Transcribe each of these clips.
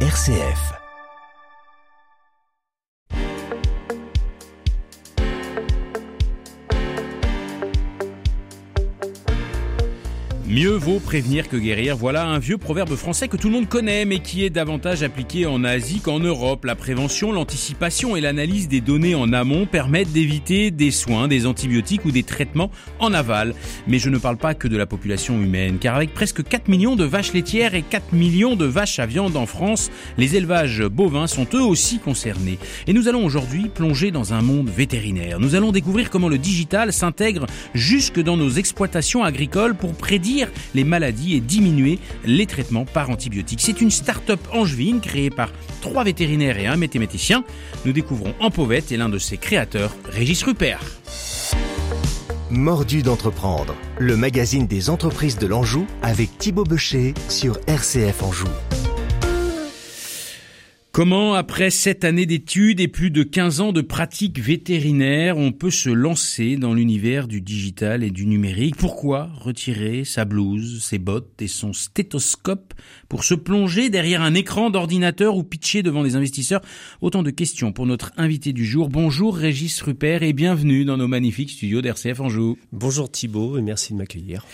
RCF. Mieux vaut prévenir que guérir. Voilà un vieux proverbe français que tout le monde connaît, mais qui est davantage appliqué en Asie qu'en Europe. La prévention, l'anticipation et l'analyse des données en amont permettent d'éviter des soins, des antibiotiques ou des traitements en aval. Mais je ne parle pas que de la population humaine, car avec presque 4 millions de vaches laitières et 4 millions de vaches à viande en France, les élevages bovins sont eux aussi concernés. Et nous allons aujourd'hui plonger dans un monde vétérinaire. Nous allons découvrir comment le digital s'intègre jusque dans nos exploitations agricoles pour prédire les maladies et diminuer les traitements par antibiotiques. C'est une start-up angevine créée par trois vétérinaires et un mathématicien. Nous découvrons en et l'un de ses créateurs, Régis Rupert. Mordu d'entreprendre, le magazine des entreprises de l'Anjou avec Thibaut Becher sur RCF Anjou. Comment, après sept années d'études et plus de 15 ans de pratique vétérinaire, on peut se lancer dans l'univers du digital et du numérique? Pourquoi retirer sa blouse, ses bottes et son stéthoscope pour se plonger derrière un écran d'ordinateur ou pitcher devant des investisseurs? Autant de questions pour notre invité du jour. Bonjour Régis Rupert et bienvenue dans nos magnifiques studios d'RCF Anjou. Bonjour Thibault et merci de m'accueillir.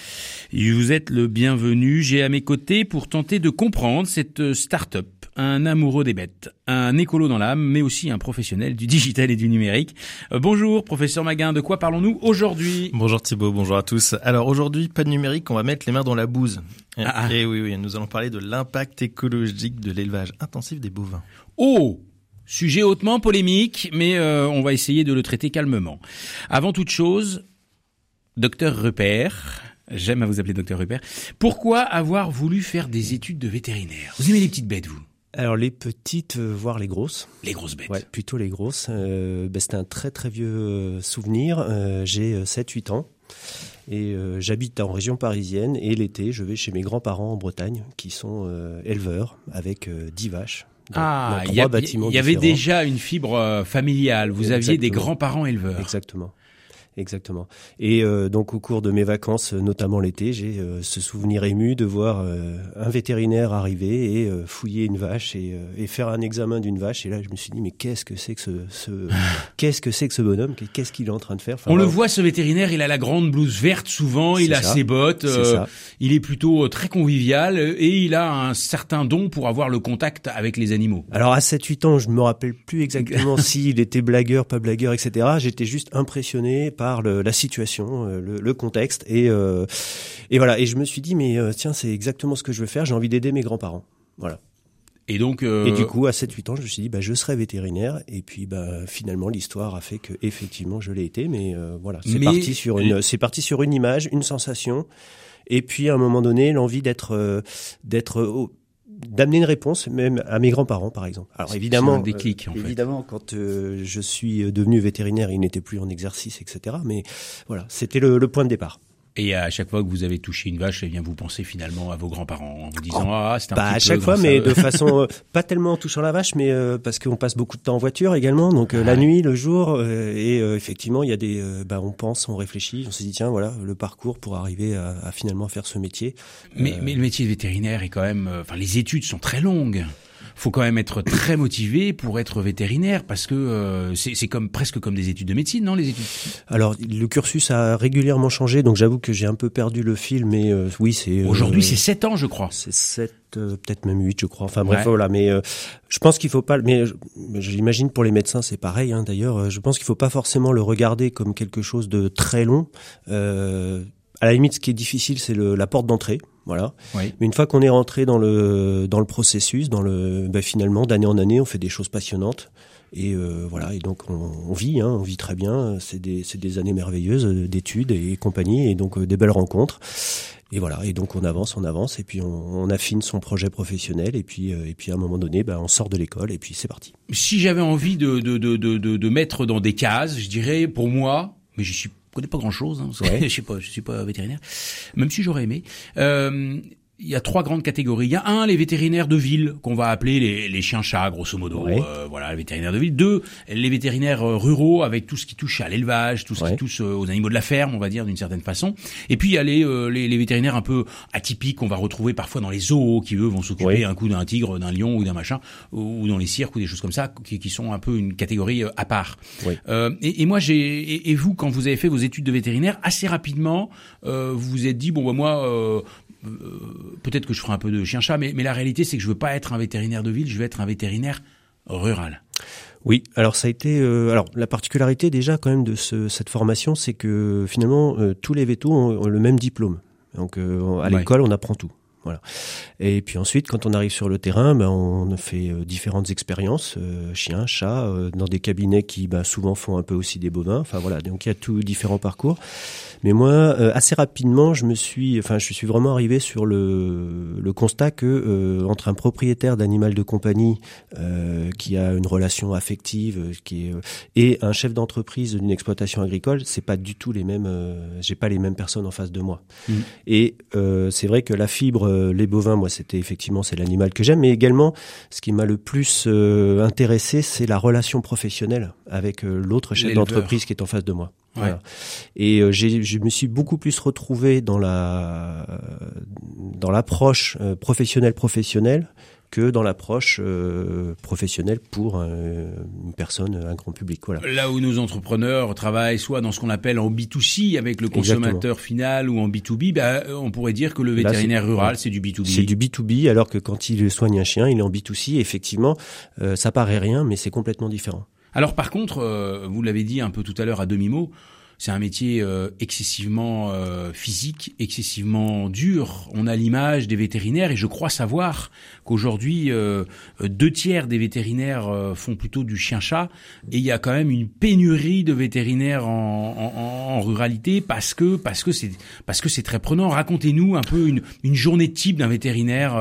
Vous êtes le bienvenu. J'ai à mes côtés pour tenter de comprendre cette start-up un amoureux des bêtes, un écolo dans l'âme, mais aussi un professionnel du digital et du numérique. Euh, bonjour, professeur Maguin, de quoi parlons-nous aujourd'hui? Bonjour Thibault, bonjour à tous. Alors aujourd'hui, pas de numérique, on va mettre les mains dans la bouse. Et, Ah, ah. et oui, oui, nous allons parler de l'impact écologique de l'élevage intensif des bovins. Oh Sujet hautement polémique, mais euh, on va essayer de le traiter calmement. Avant toute chose, docteur Rupert, j'aime à vous appeler docteur Rupert, pourquoi avoir voulu faire des études de vétérinaire? Vous aimez les petites bêtes, vous? Alors les petites, euh, voire les grosses. Les grosses bêtes. Ouais, plutôt les grosses. Euh, ben, c'est un très très vieux euh, souvenir. Euh, J'ai euh, 7-8 ans et euh, j'habite en région parisienne et l'été je vais chez mes grands-parents en Bretagne qui sont éleveurs avec euh, 10 vaches. dans- Ah, il y, avait déjà une fibre familiale. Vous aviez des grands-parents éleveurs. Exactement. Exactement. Et euh, donc au cours de mes vacances, notamment l'été, j'ai euh, ce souvenir ému de voir euh, un vétérinaire arriver et euh, fouiller une vache et, euh, et faire un examen d'une vache. Et là, je me suis dit mais qu'est-ce que c'est que ce, ce qu'est-ce que c'est que ce bonhomme? Qu'est-ce qu'il est en train de faire? Enfin, On le voit, ce vétérinaire, il a la grande blouse verte souvent, il a ça. ses bottes, euh, il est plutôt très convivial et il a un certain don pour avoir le contact avec les animaux. Alors à 7-8 ans, je me rappelle plus exactement s'il était blagueur, pas blagueur, etc. J'étais juste impressionné par le- la situation, euh, le, le contexte, et, euh, et voilà. Et je me suis dit, mais euh, tiens, c'est exactement ce que je veux faire. J'ai envie d'aider mes grands-parents. Voilà. Et donc, euh, Et du coup, à 7-8 ans, je me suis dit, bah, je serai vétérinaire. Et puis, bah, finalement, l'histoire a fait que, effectivement, je l'ai été. Mais euh, voilà, c'est Mais- parti sur une, c'est parti sur une image, une sensation. Et puis, à un moment donné, l'envie d'être, euh, d'être, euh, d'amener une réponse, même à mes grands-parents, par exemple. Alors, évidemment, c'est un déclic, en fait. évidemment, quand euh, je suis devenu vétérinaire, il n'était plus en exercice, etc. Mais voilà, c'était le, le point de départ. Et à chaque fois que vous avez touché une vache, eh bien vous pensez finalement à vos grands-parents en vous disant ah c'est un Bah, petit à peu chaque fois, mais de façon euh, pas tellement en touchant la vache, mais euh, parce qu'on passe beaucoup de temps en voiture également, donc euh, la Ah ouais. nuit, le jour, euh, et euh, effectivement, il y a des, euh, bah, on pense, on réfléchit, on se dit tiens, voilà, le parcours pour arriver à, à finalement faire ce métier. Mais, mais le métier de vétérinaire est quand même, euh, enfin les études sont très longues. Faut quand même être très motivé pour être vétérinaire parce que euh, c'est comme presque comme des études de médecine, non les études? Alors, le cursus a régulièrement changé, donc j'avoue que j'ai un peu perdu le fil, mais euh, oui, c'est euh, Aujourd'hui c'est 7 ans je crois. c'est 7, peut-être même 8, je crois. Enfin bref, Ouais. voilà. Mais euh, je pense qu'il faut pas. Mais je- mais j'imagine pour les médecins, c'est pareil. Hein, D'ailleurs, Euh, je pense qu'il faut pas forcément le regarder comme quelque chose de très long. Euh, à la limite, ce qui est difficile, c'est la porte d'entrée. Voilà. Oui. Mais une fois qu'on est rentré dans le dans le processus, dans le bah, finalement d'année en année, on fait des choses passionnantes. Et euh, voilà, et donc on, on vit, hein, on vit très bien. C'est des, c'est des années merveilleuses euh, d'études et compagnie, et donc euh, des belles rencontres. Et voilà, et donc on avance, on avance, et puis on, on affine son projet professionnel, et puis euh, et puis à un moment donné, bah, on sort de l'école, et puis c'est parti. Si j'avais envie de, de, de, de, de, de mettre dans des cases, je dirais pour moi, mais je suis connais pas grand chose, hein, Ouais. je suis pas, je suis pas vétérinaire, même si j'aurais aimé. Euh, il y a trois grandes catégories. Il y a un, les vétérinaires de ville, qu'on va appeler les, les chiens-chats, grosso modo. Euh, voilà, les vétérinaires de ville. Deux, les vétérinaires euh, ruraux, avec tout ce qui touche à l'élevage, tout ce qui touche euh, aux animaux de la ferme, on va dire, d'une certaine façon. Et puis, il y a les, les, les, vétérinaires un peu atypiques qu'on va retrouver parfois dans les zoos, qui, eux, vont s'occuper un coup d'un tigre, d'un lion ou d'un machin, ou dans les cirques ou des choses comme ça, qui, qui sont un peu une catégorie à part. Et, et, moi, j'ai... Et, vous, quand vous avez fait vos études de vétérinaire, assez rapidement, vous vous êtes dit, bon, bah, moi euh, peut-être que je ferai un peu de chien-chat, mais, mais la réalité, c'est que je veux pas être un vétérinaire de ville, je veux être un vétérinaire rural. Oui, alors ça a été, euh, alors la particularité déjà quand même de ce, cette formation, c'est que finalement euh, tous les vétos ont, le même diplôme. Donc à l'école, on apprend tout. Voilà. Et puis ensuite, quand on arrive sur le terrain, ben, on fait différentes expériences, euh, chien, chat, dans des cabinets qui ben, souvent font un peu aussi des bovins. Enfin voilà, donc il y a tout différents parcours. Mais moi, euh, assez rapidement, je me suis, enfin, je suis vraiment arrivé sur le, le constat que euh, entre un propriétaire d'animal de compagnie euh, qui a une relation affective, qui est, et un chef d'entreprise d'une exploitation agricole, c'est pas du tout les mêmes. J'ai pas les mêmes personnes en face de moi. Mmh. Et c'est vrai que la fibre, les bovins, moi, c'était effectivement c'est l'animal que j'aime, mais également, ce qui m'a le plus intéressé, c'est la relation professionnelle avec l'autre chef d'entreprise qui est en face de moi. Voilà. Et euh, je me suis beaucoup plus retrouvé dans la dans l'approche euh, professionnelle professionnelle que dans l'approche euh, professionnelle pour une personne, un grand public. Voilà. Là où nos entrepreneurs travaillent soit dans ce qu'on appelle en B2C avec le consommateur final ou en B2B, bah, on pourrait dire que le vétérinaire rural, c'est du B2B. C'est du B2B, alors que quand il soigne un chien, il est en B2C. Effectivement, ça paraît rien, mais c'est complètement différent. Alors par contre, euh, vous l'avez dit un peu tout à l'heure à demi-mot, c'est un métier euh, excessivement euh, physique, excessivement dur. On a l'image des vétérinaires et je crois savoir qu'aujourd'hui euh, deux tiers des vétérinaires font plutôt du chien-chat et il y a quand même une pénurie de vétérinaires en, en, en ruralité parce que parce que c'est parce que c'est très prenant. Racontez-nous un peu une, une journée type d'un vétérinaire.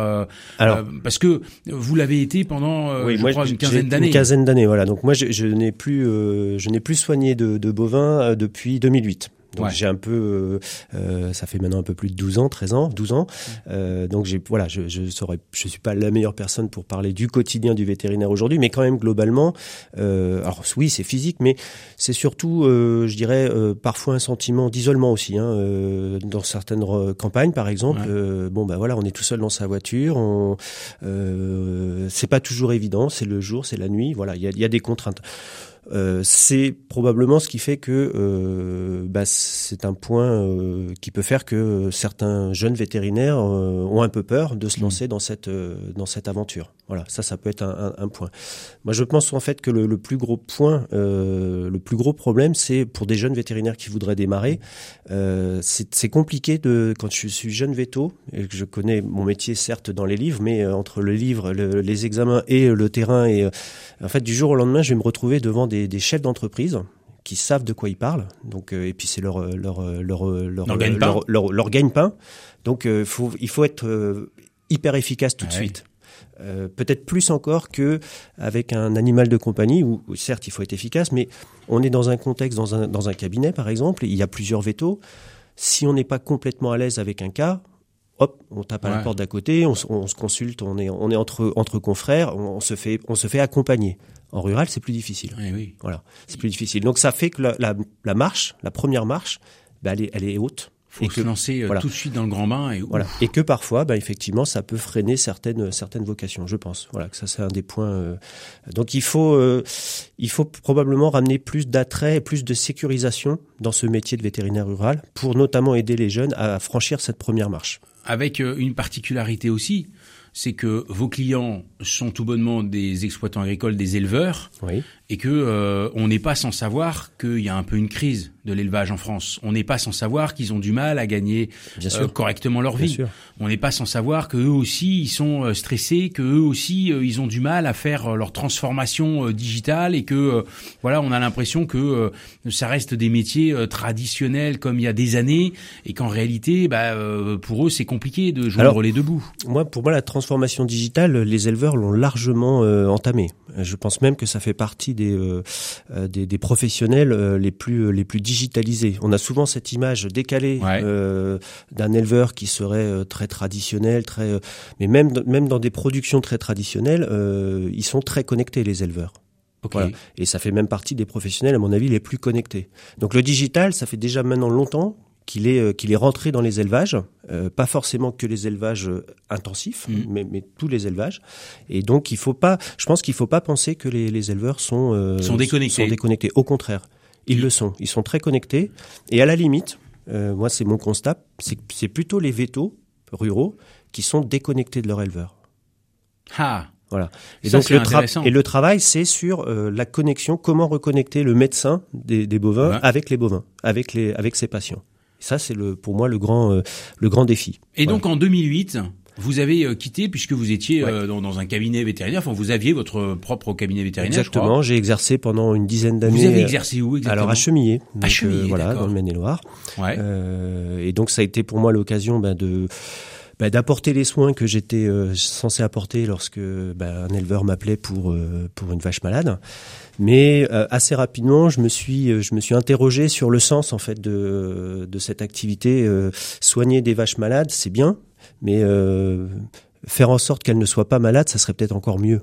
Alors parce que vous l'avez été pendant je crois une quinzaine d'années. Une quinzaine d'années voilà. Donc moi je, je n'ai plus je n'ai plus soigné de, de bovins depuis 2008. Donc j'ai un peu, euh, euh, ça fait maintenant un peu plus de 12 ans, 13 ans, 12 ans. Euh, donc j'ai, voilà, je, je saurais, je suis pas la meilleure personne pour parler du quotidien du vétérinaire aujourd'hui, mais quand même globalement, euh, alors oui, c'est physique, mais c'est surtout, je dirais, parfois un sentiment d'isolement aussi. Hein, dans certaines campagnes, par exemple, bon ben voilà, on est tout seul dans sa voiture, on, c'est pas toujours évident, c'est le jour, c'est la nuit, voilà, il y a, y a des contraintes. Euh, c'est probablement ce qui fait que euh, bah, c'est un point euh, qui peut faire que certains jeunes vétérinaires ont un peu peur de se mmh. lancer dans cette dans cette aventure. Voilà, ça, ça peut être un, un, point. Moi, je pense en fait que le, le plus gros point, le plus gros problème, c'est pour des jeunes vétérinaires qui voudraient démarrer. c'est compliqué de quand je suis jeune véto et que je connais mon métier certes dans les livres, mais entre le livre, les examens et le terrain et en fait du jour au lendemain, je vais me retrouver devant des, chefs d'entreprise qui savent de quoi ils parlent. Donc, euh, et puis c'est leur leur leur leur leur, leur, gagne-pain. Donc, euh, faut, il faut être euh, hyper efficace tout de suite. Peut-être plus encore que avec un animal de compagnie où, certes il faut être efficace, mais on est dans un contexte dans un dans un cabinet par exemple, il y a plusieurs vétos. Si on n'est pas complètement à l'aise avec un cas, hop, on tape à la porte d'à côté, on, on, se consulte, on est, on est entre, entre confrères, on, se fait, on se fait accompagner. En rural, c'est plus difficile. oui. Voilà, c'est plus difficile. Donc ça fait que la, la, la marche, la première marche, bah, elle, est, elle est haute. Faut se lancer euh, tout de suite dans le grand bain et voilà. Et que parfois, bah, effectivement, ça peut freiner certaines certaines vocations. Je pense. Voilà, que ça c'est un des points. Euh, donc il faut euh, il faut probablement ramener plus d'attrait et plus de sécurisation dans ce métier de vétérinaire rural pour notamment aider les jeunes à franchir cette première marche. Avec une particularité aussi, c'est que vos clients sont tout bonnement des exploitants agricoles, des éleveurs, oui. et que euh, on n'est pas sans savoir qu'il y a un peu une crise de l'élevage en France. On n'est pas sans savoir qu'ils ont du mal à gagner euh, correctement leur vie. On n'est pas sans savoir qu'eux aussi ils sont euh, stressés, qu'eux aussi ils ont du mal à faire leur transformation digitale et que voilà, on a l'impression que ça reste des métiers traditionnels comme il y a des années et qu'en réalité, bah, pour eux c'est compliqué de joindre les deux bouts. Moi, pour moi, la transformation digitale, les éleveurs l'ont largement euh, entamée. Je pense même que ça fait partie des euh, euh, des, des, professionnels les plus les plus digitalisés. On a souvent cette image décalée d'un éleveur qui serait très traditionnel, très mais même même dans des productions très traditionnelles, ils sont très connectés les éleveurs. Okay. Et ça fait même partie des professionnels, à mon avis, les plus connectés. Donc le digital, ça fait déjà maintenant longtemps qu'il est euh, qu'il est rentré dans les élevages, euh, pas forcément que les élevages euh, intensifs, Mm. mais, mais tous les élevages. Et donc il faut pas, je pense qu'il faut pas penser que les, les éleveurs sont euh, Sont déconnectés. sont déconnectés. Au contraire, ils le sont. Ils sont très connectés. Et à la limite, euh, moi c'est mon constat, c'est plutôt les vétos ruraux qui sont déconnectés de leur éleveur. Ah, Voilà. Et Ça, donc le, tra- et le travail, c'est sur euh, la connexion, comment reconnecter le médecin des, des bovins Ouais. avec les bovins, avec les avec ses patients. Ça, c'est le pour moi le grand euh, le grand défi. Et Voilà. donc en 2008, vous avez euh, quitté puisque vous étiez euh, dans, dans un cabinet vétérinaire. Enfin, vous aviez votre propre cabinet vétérinaire. Exactement. J'ai exercé pendant une dizaine d'années. Vous avez exercé où exactement alors à Chemillé, donc, Chemillé, voilà, dans le Maine-et-Loire. Ouais. Euh, et donc ça a été pour moi l'occasion ben, de ben, d'apporter les soins que j'étais euh, censé apporter lorsque ben, un éleveur m'appelait pour euh, pour une vache malade. Mais euh, assez rapidement, je me suis euh, je me suis interrogé sur le sens en fait de de cette activité. Euh, soigner des vaches malades, c'est bien, mais euh, faire en sorte qu'elles ne soient pas malades, ça serait peut-être encore mieux.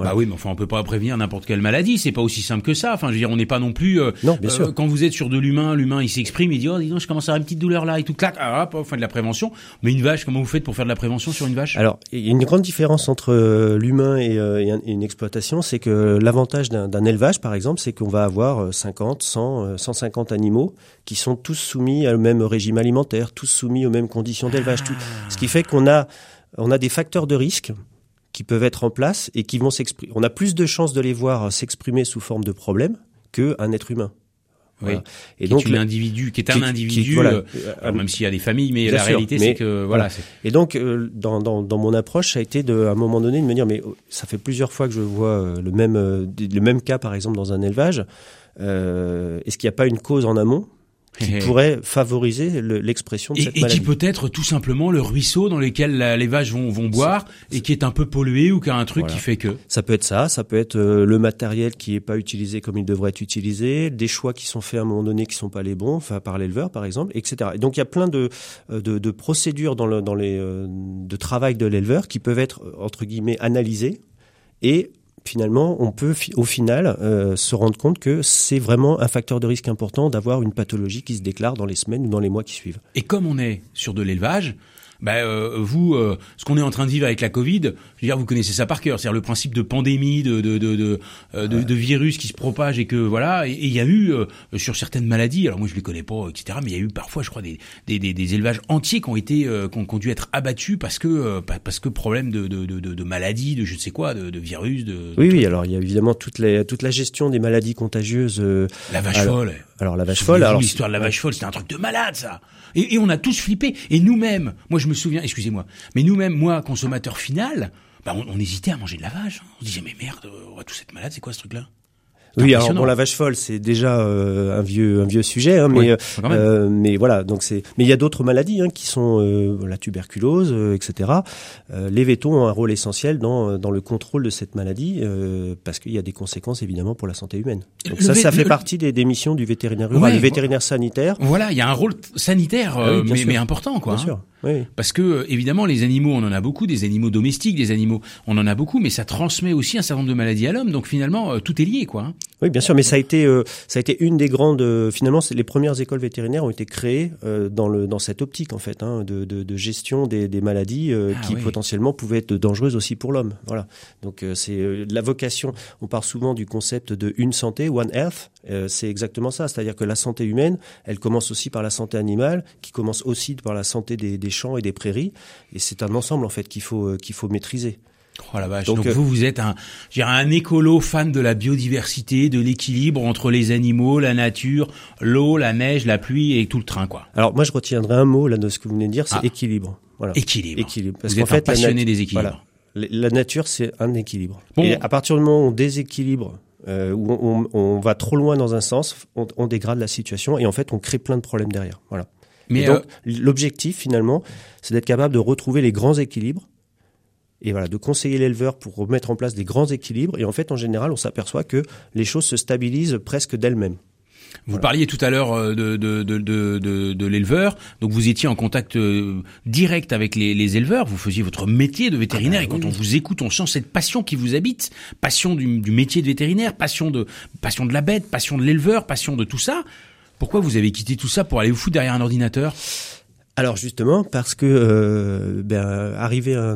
Voilà. Bah oui, mais enfin, on peut pas prévenir n'importe quelle maladie. C'est pas aussi simple que ça. Enfin, je veux dire, on n'est pas non plus. euh, Non, bien euh, sûr. Quand vous êtes sur de l'humain, l'humain, il s'exprime, il dit, oh, dis donc, je commence à avoir une petite douleur là et tout, clac, ah, hop, on fait de la prévention. Mais une vache, comment vous faites pour faire de la prévention sur une vache? Alors, il y a une grande différence entre euh, l'humain et, euh, et un- et une exploitation, c'est que l'avantage d'un élevage, par exemple, c'est qu'on va avoir euh, 50, 100, euh, 150 animaux qui sont tous soumis au même régime alimentaire, tous soumis aux mêmes conditions d'élevage. tout. Ce qui fait qu'on a, on a des facteurs de risque qui peuvent être en place et qui vont s'exprimer. On a plus de chances de les voir s'exprimer sous forme de problèmes qu'un être humain. Oui. Et Qui est individu, qui est un qui- individu. voilà. euh, alors, même s'il y a des familles, mais la sûr, réalité, c'est que voilà. Et donc, euh, dans, dans, dans mon approche, ça a été de, à un moment donné de me dire, mais oh, ça fait plusieurs fois que je vois euh, le même, euh, le même cas, par exemple, dans un élevage. Euh, Est-ce qu'il n'y a pas une cause en amont qui pourrait favoriser le- l'expression de Et, cette et qui maladie peut être tout simplement le ruisseau dans lequel la- les vaches vont, vont boire et qui est un peu pollué ou qui a un truc Voilà. qui fait que. Ça peut être ça, ça peut être euh, le matériel qui est pas utilisé comme il devrait être utilisé, des choix qui sont faits à un moment donné qui sont pas les bons, enfin par l'éleveur par exemple, etc. Et donc il y a plein de, euh, de, de procédures dans, le, dans les euh, de travail de l'éleveur qui peuvent être entre guillemets analysées et finalement on peut au final euh, se rendre compte que c'est vraiment un facteur de risque important d'avoir une pathologie qui se déclare dans les semaines ou dans les mois qui suivent. Et comme on est sur de l'élevage, bah, euh, vous, euh, ce qu'on est en train de vivre avec la Covid, je veux dire, vous connaissez ça par cœur. C'est-à-dire le principe de pandémie, de de de de, euh, de, de virus qui se propage et que voilà. Et il y a eu euh, sur certaines maladies, alors moi je les connais pas, etc. Mais il y a eu parfois, je crois, des des, des, des élevages entiers qui ont été euh, qui, ont, qui ont dû être abattus parce que euh, pa- parce que problème de de de, de, maladies, de je ne sais quoi, de, virus, de Oui, oui. Alors il y a évidemment toute, les, toute la gestion des maladies contagieuses. euh, la vache Alors, folle. alors la vache folle. Alors l'histoire de la vache folle, c'était un truc de malade, ça. Et, on a tous flippé. Et nous-mêmes, moi je me souviens, excusez-moi, mais nous-mêmes, moi, consommateur final, bah, on, on hésitait à manger de la vache. hein. On disait, mais merde, on va tous être malades, c'est quoi ce truc-là? Oui, alors bon, la vache folle, c'est déjà euh, un vieux un vieux sujet, hein, mais Ouais, euh, euh, mais voilà, donc c'est. Mais il y a d'autres maladies hein, qui sont euh, la tuberculose, euh, etc. Euh, les vétos ont un rôle essentiel dans dans le contrôle de cette maladie euh, parce qu'il y a des conséquences évidemment pour la santé humaine. Donc Le ça, ça fait le- partie des, des missions du vétérinaire rural, Ouais, le vétérinaire sanitaire, Voilà, il y a un rôle sanitaire, Ah oui, mais important, quoi. bien hein. sûr. Oui. Parce que euh, évidemment, les animaux, on en a beaucoup, des animaux domestiques, des animaux, on en a beaucoup, mais ça transmet aussi un certain nombre de maladies à l'homme. Donc finalement, euh, tout est lié, quoi. hein. Oui, bien sûr, mais ça a été euh, ça a été une des grandes. euh, finalement, les premières écoles vétérinaires ont été créées euh, dans le dans cette optique en fait hein, de, de, de gestion des, des maladies Ah qui oui. potentiellement pouvaient être dangereuses aussi pour l'homme. Voilà. Donc c'est la vocation. On parle souvent du concept de une santé, one health. C'est exactement ça, c'est-à-dire que la santé humaine, elle commence aussi par la santé animale, qui commence aussi par la santé des, des champs et des prairies. Et c'est un ensemble en fait qu'il faut euh, qu'il faut maîtriser. Oh la vache. Donc, Donc, euh, vous, vous êtes un, un écolo fan de la biodiversité, de l'équilibre entre les animaux, la nature, l'eau, la neige, la pluie et tout le train, quoi. Alors moi, je retiendrai un mot là de ce que vous venez de dire, c'est Ah. équilibre. Voilà. Équilibre. Équilibre. Parce vous qu'en êtes fait, la passionné des équilibres. Voilà. La la nature, c'est un équilibre. Bon. Et à partir du moment où on déséquilibre, euh, où on, on- on va trop loin dans un sens, on, on dégrade la situation et en fait, on crée plein de problèmes derrière. Voilà. Mais donc, euh, l'objectif finalement, c'est d'être capable de retrouver les grands équilibres et voilà, de conseiller l'éleveur pour mettre en place des grands équilibres. Et en fait, en général, on s'aperçoit que les choses se stabilisent presque d'elles-mêmes. Vous parliez tout à l'heure euh, de, de, de, de, de l'éleveur, donc vous étiez en contact euh, direct avec les, les éleveurs, vous faisiez votre métier de vétérinaire, ah bah et quand on vous écoute, on sent cette passion qui vous habite, passion du, du métier de vétérinaire, passion de, passion de la bête, passion de l'éleveur, passion de tout ça. Pourquoi vous avez quitté tout ça pour aller vous foutre derrière un ordinateur? Alors justement parce que euh, ben, arrivé à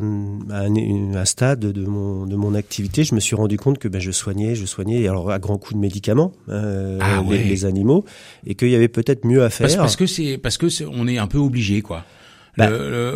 un, stade de mon de mon activité, je me suis rendu compte que ben, je soignais, je soignais alors à grands coups de médicaments euh, ah les, animaux et qu'il y avait peut-être mieux à faire. Parce, parce que c'est parce que on est un peu obligé quoi. Bah.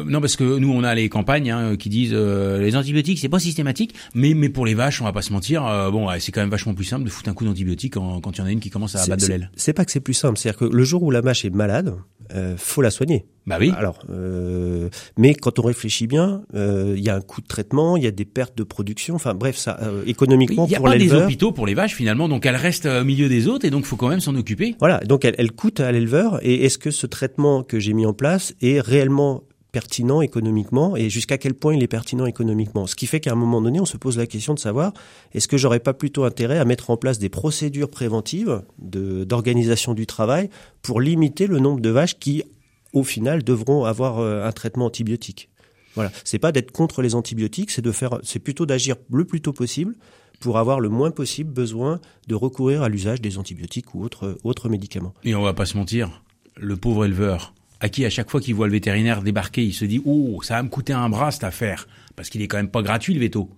non, parce que nous, on a les campagnes hein, qui disent euh, les antibiotiques, c'est pas systématique, mais mais pour les vaches, on va pas se mentir, euh, bon, c'est quand même vachement plus simple de foutre un coup d'antibiotique quand, quand il y en a une qui commence à abattre de l'aile. C'est pas que c'est plus simple, c'est-à-dire que le jour où la vache est malade, euh, faut la soigner. Bah oui. Alors, euh, mais quand on réfléchit bien, euh, il y a un coût de traitement, il y a des pertes de production. Enfin bref, ça euh, économiquement Il y a pas des hôpitaux pour les vaches finalement, donc elles restent au milieu des autres et donc faut quand même s'en occuper. Voilà, donc elle, elle coûte à l'éleveur. Et est-ce que ce traitement que j'ai mis en place est réellement pertinent économiquement et jusqu'à quel point il est pertinent économiquement? Ce qui fait qu'à un moment donné, on se pose la question de savoir est-ce que j'aurais pas plutôt intérêt à mettre en place des procédures préventives d'organisation du travail pour limiter le nombre de vaches qui, au final, devront avoir euh, un traitement antibiotique. Voilà, c'est pas d'être contre les antibiotiques, c'est de faire, c'est plutôt d'agir le plus tôt possible pour avoir le moins possible besoin de recourir à l'usage des antibiotiques ou autres, autres médicaments. Et on va pas se mentir, le pauvre éleveur, à qui à chaque fois qu'il voit le vétérinaire débarquer, il se dit oh ça va me coûter un bras cette affaire parce qu'il est quand même pas gratuit le veto.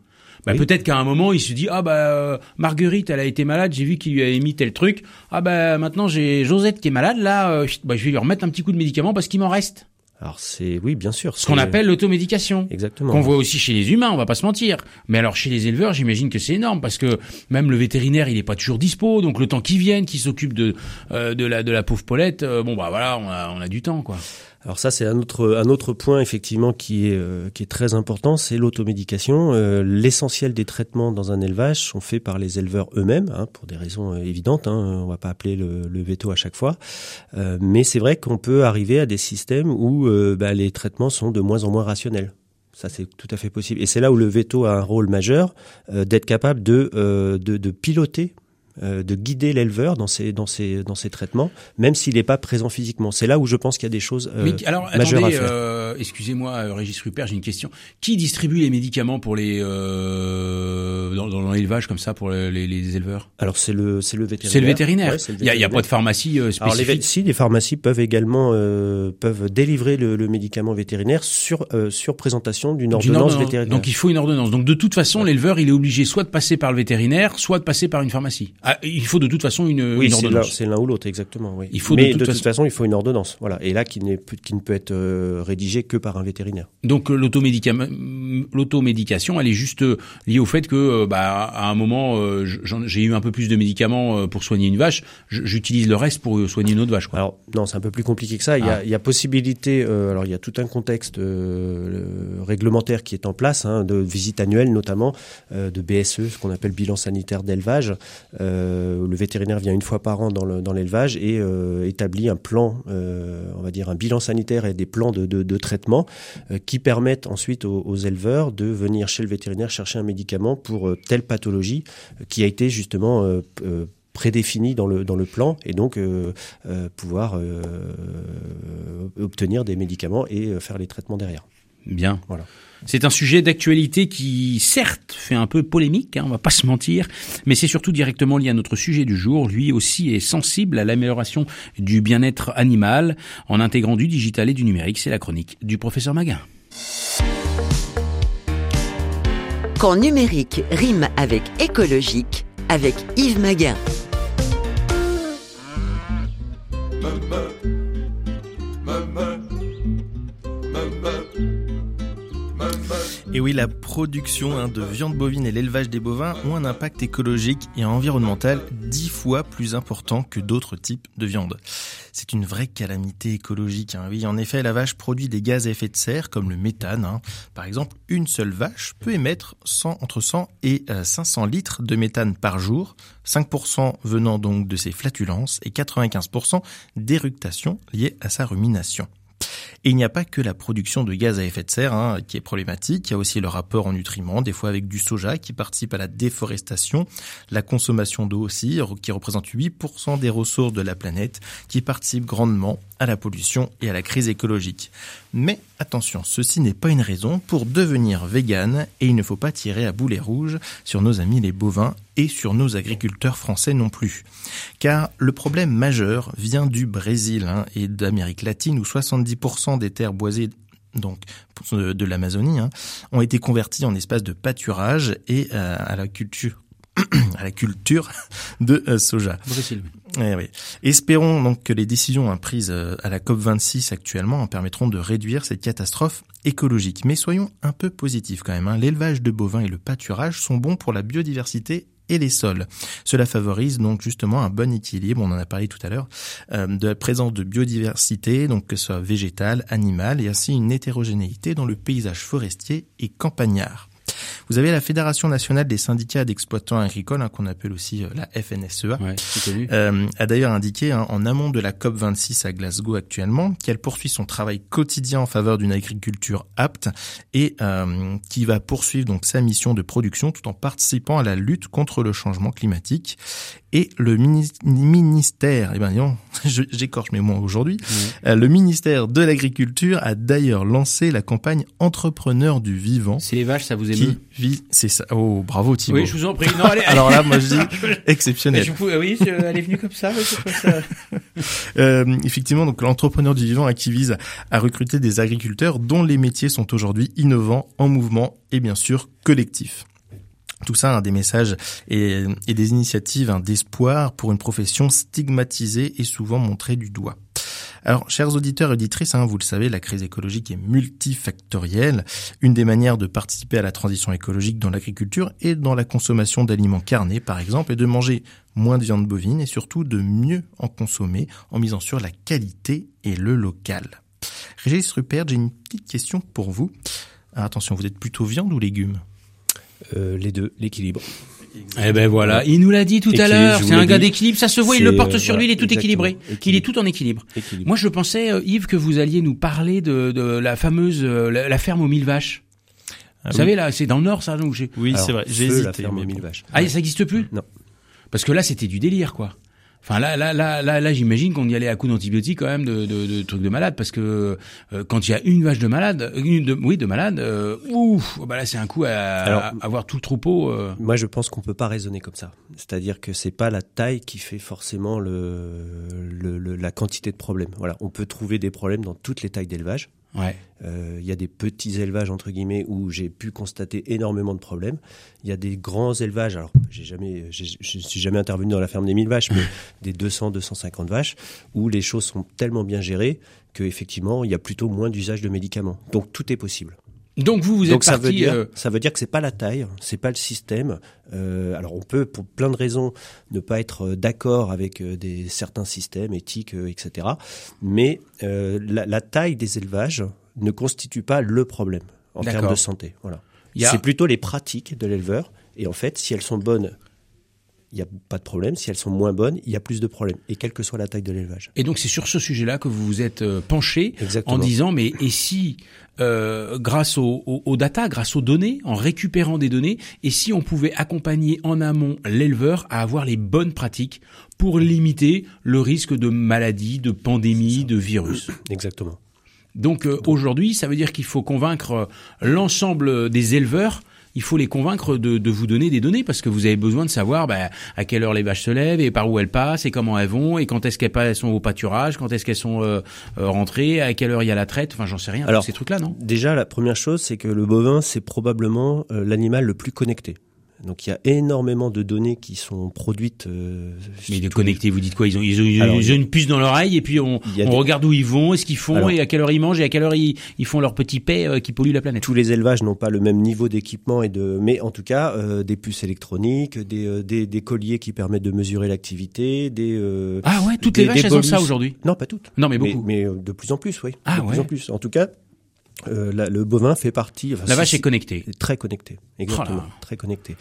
Bah, peut-être qu'à un moment il se dit ah bah euh, Marguerite elle a été malade j'ai vu qu'il lui a émis tel truc ah bah maintenant j'ai Josette qui est malade là euh, bah, je vais lui remettre un petit coup de médicament parce qu'il m'en reste. Alors c'est oui, bien sûr. Ce qu'on appelle l'automédication. Exactement. Qu'on voit aussi chez les humains, on va pas se mentir. Mais alors chez les éleveurs, j'imagine que c'est énorme parce que même le vétérinaire, il est pas toujours dispo. Donc le temps qu'il vienne, qu'il s'occupe de euh, de la de la pauvre Paulette, bon bah voilà, on a on a du temps quoi. Alors ça, c'est un autre un autre point effectivement qui est euh, qui est très important, c'est l'automédication. Euh, l'essentiel des traitements dans un élevage sont faits par les éleveurs eux-mêmes, hein, pour des raisons euh, évidentes. Hein, on va pas appeler le, veto à chaque fois, mais c'est vrai qu'on peut arriver à des systèmes où bah, les traitements sont de moins en moins rationnels. Ça, c'est tout à fait possible. Et c'est là où le veto a un rôle majeur, d'être capable de, de piloter euh, de guider l'éleveur dans ses dans ses dans ses traitements, même s'il n'est pas présent physiquement. C'est là où je pense qu'il y a des choses euh, alors, majeures à faire. Euh, excusez-moi, euh, Régis Rupert, j'ai une question. Qui distribue les médicaments pour les euh, dans, dans l'élevage comme ça pour les, les, éleveurs? Alors c'est le c'est le vétérinaire. C'est le vétérinaire. Il y, a, pas de pharmacie spécifique. Alors les, si les pharmacies peuvent également peuvent délivrer le, le, médicament vétérinaire sur sur présentation d'une ordonnance, vétérinaire. Donc il faut une ordonnance. Donc de toute façon, l'éleveur il est obligé soit de passer par le vétérinaire, soit de passer par une pharmacie. Ah, il faut de toute façon une, oui, ordonnance. C'est l'un ou l'autre, exactement. Oui. Il faut Mais de, toute, façon... il faut une ordonnance. Voilà. Et là, qui, qui ne peut être euh, rédigée que par un vétérinaire. Donc euh, l'automédication, elle est juste euh, liée au fait que, bah, à un moment, j'ai eu un peu plus de médicaments pour soigner une vache. J'utilise le reste pour soigner une autre vache. Quoi. Alors non, c'est un peu plus compliqué que ça. Il, y, a, ah. il y a possibilité. alors il y a tout un contexte réglementaire qui est en place, hein, de visite annuelle notamment, de BSE, ce qu'on appelle bilan sanitaire d'élevage. Euh, le vétérinaire vient une fois par an dans l'élevage et euh, établit un plan, euh, on va dire un bilan sanitaire et des plans de, traitement qui permettent ensuite aux, éleveurs de venir chez le vétérinaire chercher un médicament pour telle pathologie qui a été justement prédéfini dans le dans le plan et donc pouvoir obtenir des médicaments et faire les traitements derrière. Bien. Voilà. C'est un sujet d'actualité qui, certes, fait un peu polémique, hein, on va pas se mentir, mais c'est surtout directement lié à notre sujet du jour. Lui aussi est sensible à l'amélioration du bien-être animal en intégrant du digital et du numérique. C'est la chronique du professeur Maguin. Quand numérique rime avec écologique, avec Yves Maguin. Et oui, la production hein, de viande bovine et l'élevage des bovins ont un impact écologique et environnemental dix fois plus important que d'autres types de viande. C'est une vraie calamité écologique. Hein. Oui, en effet, la vache produit des gaz à effet de serre comme le méthane. Hein. Par exemple, une seule vache peut émettre 100, entre 100 et 500 euh, litres de méthane par jour, 5% venant donc de ses flatulences et 95% d'éructations liées à sa rumination. Et il n'y a pas que la production de gaz à effet de serre hein, qui est problématique, il y a aussi le rapport en nutriments, des fois avec du soja qui participe à la déforestation, la consommation d'eau aussi, qui représente 8% des ressources de la planète, qui participe grandement à la pollution et à la crise écologique. Mais attention, ceci n'est pas une raison pour devenir vegan et il ne faut pas tirer à boulet rouge sur nos amis les bovins et sur nos agriculteurs français non plus. Car le problème majeur vient du Brésil hein, et d'Amérique latine où 70% des terres boisées donc de l'Amazonie hein, ont été converties en espaces de pâturage et euh, à la culture à la culture de euh, soja. Eh oui. Espérons donc que les décisions prises euh, à la COP26 actuellement permettront de réduire cette catastrophe écologique. Mais soyons un peu positifs quand même. Hein. L'élevage de bovins et le pâturage sont bons pour la biodiversité et les sols. Cela favorise donc justement un bon équilibre, on en a parlé tout à l'heure, euh, de la présence de biodiversité, donc que ce soit végétale, animale, et ainsi une hétérogénéité dans le paysage forestier et campagnard. Vous avez la Fédération nationale des syndicats d'exploitants agricoles, hein, qu'on appelle aussi euh, la FNSEA, euh, a d'ailleurs indiqué hein, en amont de la COP 26 à Glasgow actuellement qu'elle poursuit son travail quotidien en faveur d'une agriculture apte et euh, qui va poursuivre donc sa mission de production tout en participant à la lutte contre le changement climatique. Et le ministère, eh ben non, j'écorche mes mots aujourd'hui, euh, le ministère de l'Agriculture a d'ailleurs lancé la campagne Entrepreneur du vivant. C'est les vaches, ça vous émeut Vie, c'est ça. Oh, bravo Thibaut. Oui, je vous en prie. Non, allez, Alors là, moi je dis exceptionnel. Je, oui, elle est venue comme ça. ça. euh, effectivement, donc l'entrepreneur du vivant qui vise à recruter des agriculteurs dont les métiers sont aujourd'hui innovants, en mouvement et bien sûr collectifs. Tout ça, des messages et, des initiatives d'espoir pour une profession stigmatisée et souvent montrée du doigt. Alors, chers auditeurs et auditrices, hein, vous le savez, la crise écologique est multifactorielle. Une des manières de participer à la transition écologique dans l'agriculture et dans la consommation d'aliments carnés, par exemple, est de manger moins de viande bovine et surtout de mieux en consommer en misant sur la qualité et le local. Régis Rupert, j'ai une petite question pour vous. attention, vous êtes plutôt viande ou légumes? Euh, Les deux, l'équilibre. Eh ben voilà, il nous l'a dit tout à l'heure. C'est un gars d'équilibre, ça se voit, il le porte sur lui, il est tout équilibré. Il est tout en équilibre. Moi, je pensais, euh, Yves, que vous alliez nous parler de, de la fameuse euh, la, ferme aux mille vaches. Ah vous savez là, c'est dans le nord, ça. Donc j'ai. Oui, c'est vrai. J'ai hésité. La ferme aux mille vaches. Ah, ça existe plus Non. Parce que là, c'était du délire, quoi. Enfin là, là, là, là, là j'imagine qu'on y allait à coup d'antibiotiques quand même, de, de, de, trucs de malade, parce que euh, quand il y a une vache de malade, une de, oui, de malade, euh, ouf, bah là c'est un coup à, avoir tout le troupeau. Euh. Moi, je pense qu'on peut pas raisonner comme ça. C'est-à-dire que c'est pas la taille qui fait forcément le, le, la quantité de problèmes. Voilà, on peut trouver des problèmes dans toutes les tailles d'élevage. Ouais. Euh, il y a des petits élevages entre guillemets où j'ai pu constater énormément de problèmes. Il y a des grands élevages. Alors, j'ai jamais, je suis jamais intervenu dans la ferme des 1000 vaches, mais des 200, 250 vaches où les choses sont tellement bien gérées que effectivement, il y a plutôt moins d'usage de médicaments. Donc, tout est possible. Donc vous, vous êtes Donc, ça parti, veut dire, euh, ça veut dire que c'est pas la taille, c'est pas le système. Euh, alors on peut, pour plein de raisons, ne pas être euh, d'accord avec euh, des certains systèmes éthiques, etc. Mais euh, la, la, taille des élevages ne constitue pas le problème en termes de santé. Voilà. A... C'est plutôt les pratiques de l'éleveur. Et en fait, si elles sont bonnes il n'y a pas de problème. Si elles sont moins bonnes, il y a plus de problèmes, et quelle que soit la taille de l'élevage. Et donc c'est sur ce sujet-là que vous vous êtes penché Exactement. en disant, mais et si, euh, grâce aux au, au data, grâce aux données, en récupérant des données, et si on pouvait accompagner en amont l'éleveur à avoir les bonnes pratiques pour limiter le risque de maladies, de pandémies, de virus Exactement. Donc euh, aujourd'hui, ça veut dire qu'il faut convaincre l'ensemble des éleveurs il faut les convaincre de, de, vous donner des données parce que vous avez besoin de savoir bah, à quelle heure les vaches se lèvent et par où elles passent et comment elles vont et quand est-ce qu'elles sont au pâturage, quand est-ce qu'elles sont euh, rentrées, à quelle heure il y a la traite. Enfin, j'en sais rien. Alors ces trucs-là, non? Déjà, la première chose, c'est que le bovin, c'est probablement euh, l'animal le plus connecté. Donc il y a énormément de données qui sont produites. Euh, Mais de connectés, vous dites quoi? Ils ont, ils ont, Alors, ils ont une puce dans l'oreille et puis on, on des... regarde où ils vont, ce qu'ils font Alors, et à quelle heure ils mangent et à quelle heure ils, ils font leur petit paix euh, qui pollue la planète. Tous les élevages n'ont pas le même niveau d'équipement et de, mais en tout cas euh, des puces électroniques, des, euh, des, des, colliers qui permettent de mesurer l'activité, des. Ah ouais, toutes les vaches elles ont ça aujourd'hui? Non, pas toutes. Non, mais beaucoup. Mais, mais, de plus en plus, oui. Ah de ouais. plus en plus. En tout cas, Euh, la- le bovin fait partie. enfin, La vache est connectée. Très connecté, exactement, Oh très connecté.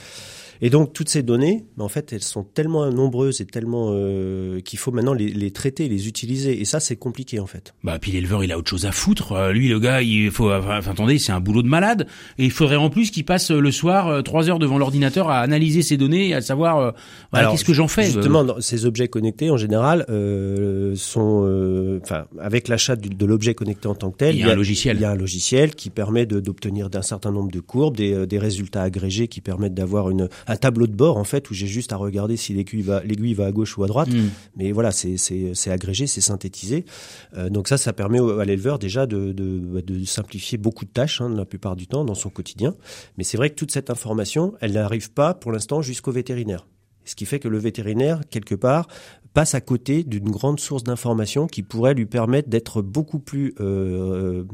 Et donc toutes ces données, ben, en fait, elles sont tellement nombreuses et tellement euh, qu'il faut maintenant les, les traiter, les utiliser. Et ça, c'est compliqué en fait. Bah puis l'éleveur il a autre chose à foutre. Euh, lui le gars il faut enfin, attendez c'est un boulot de malade et il faudrait en plus qu'il passe euh, le soir euh, trois heures devant l'ordinateur à analyser ses données et à savoir euh, voilà, qu'est-ce que j'en fais. Justement, dans- ces objets connectés, en général, euh, sont, euh, enfin, avec l'achat de l'objet connecté en tant que tel, Il y a un logiciel. Il y a un logiciel qui permet d'obtenir d'un certain nombre de courbes, des, des résultats agrégés qui permettent d'avoir une un tableau de bord en fait où j'ai juste à regarder si l'aiguille va l'aiguille va à gauche ou à droite. Hmm. Mais voilà, c'est c'est c'est agrégé, c'est synthétisé. Euh, donc ça, ça permet à l'éleveur déjà de, de, de simplifier beaucoup de tâches hein, la plupart du temps dans son quotidien. Mais c'est vrai que toute cette information, elle n'arrive pas pour l'instant jusqu'au vétérinaire. Ce qui fait que le vétérinaire, quelque part, passe à côté d'une grande source d'information qui pourrait lui permettre d'être beaucoup plus euh,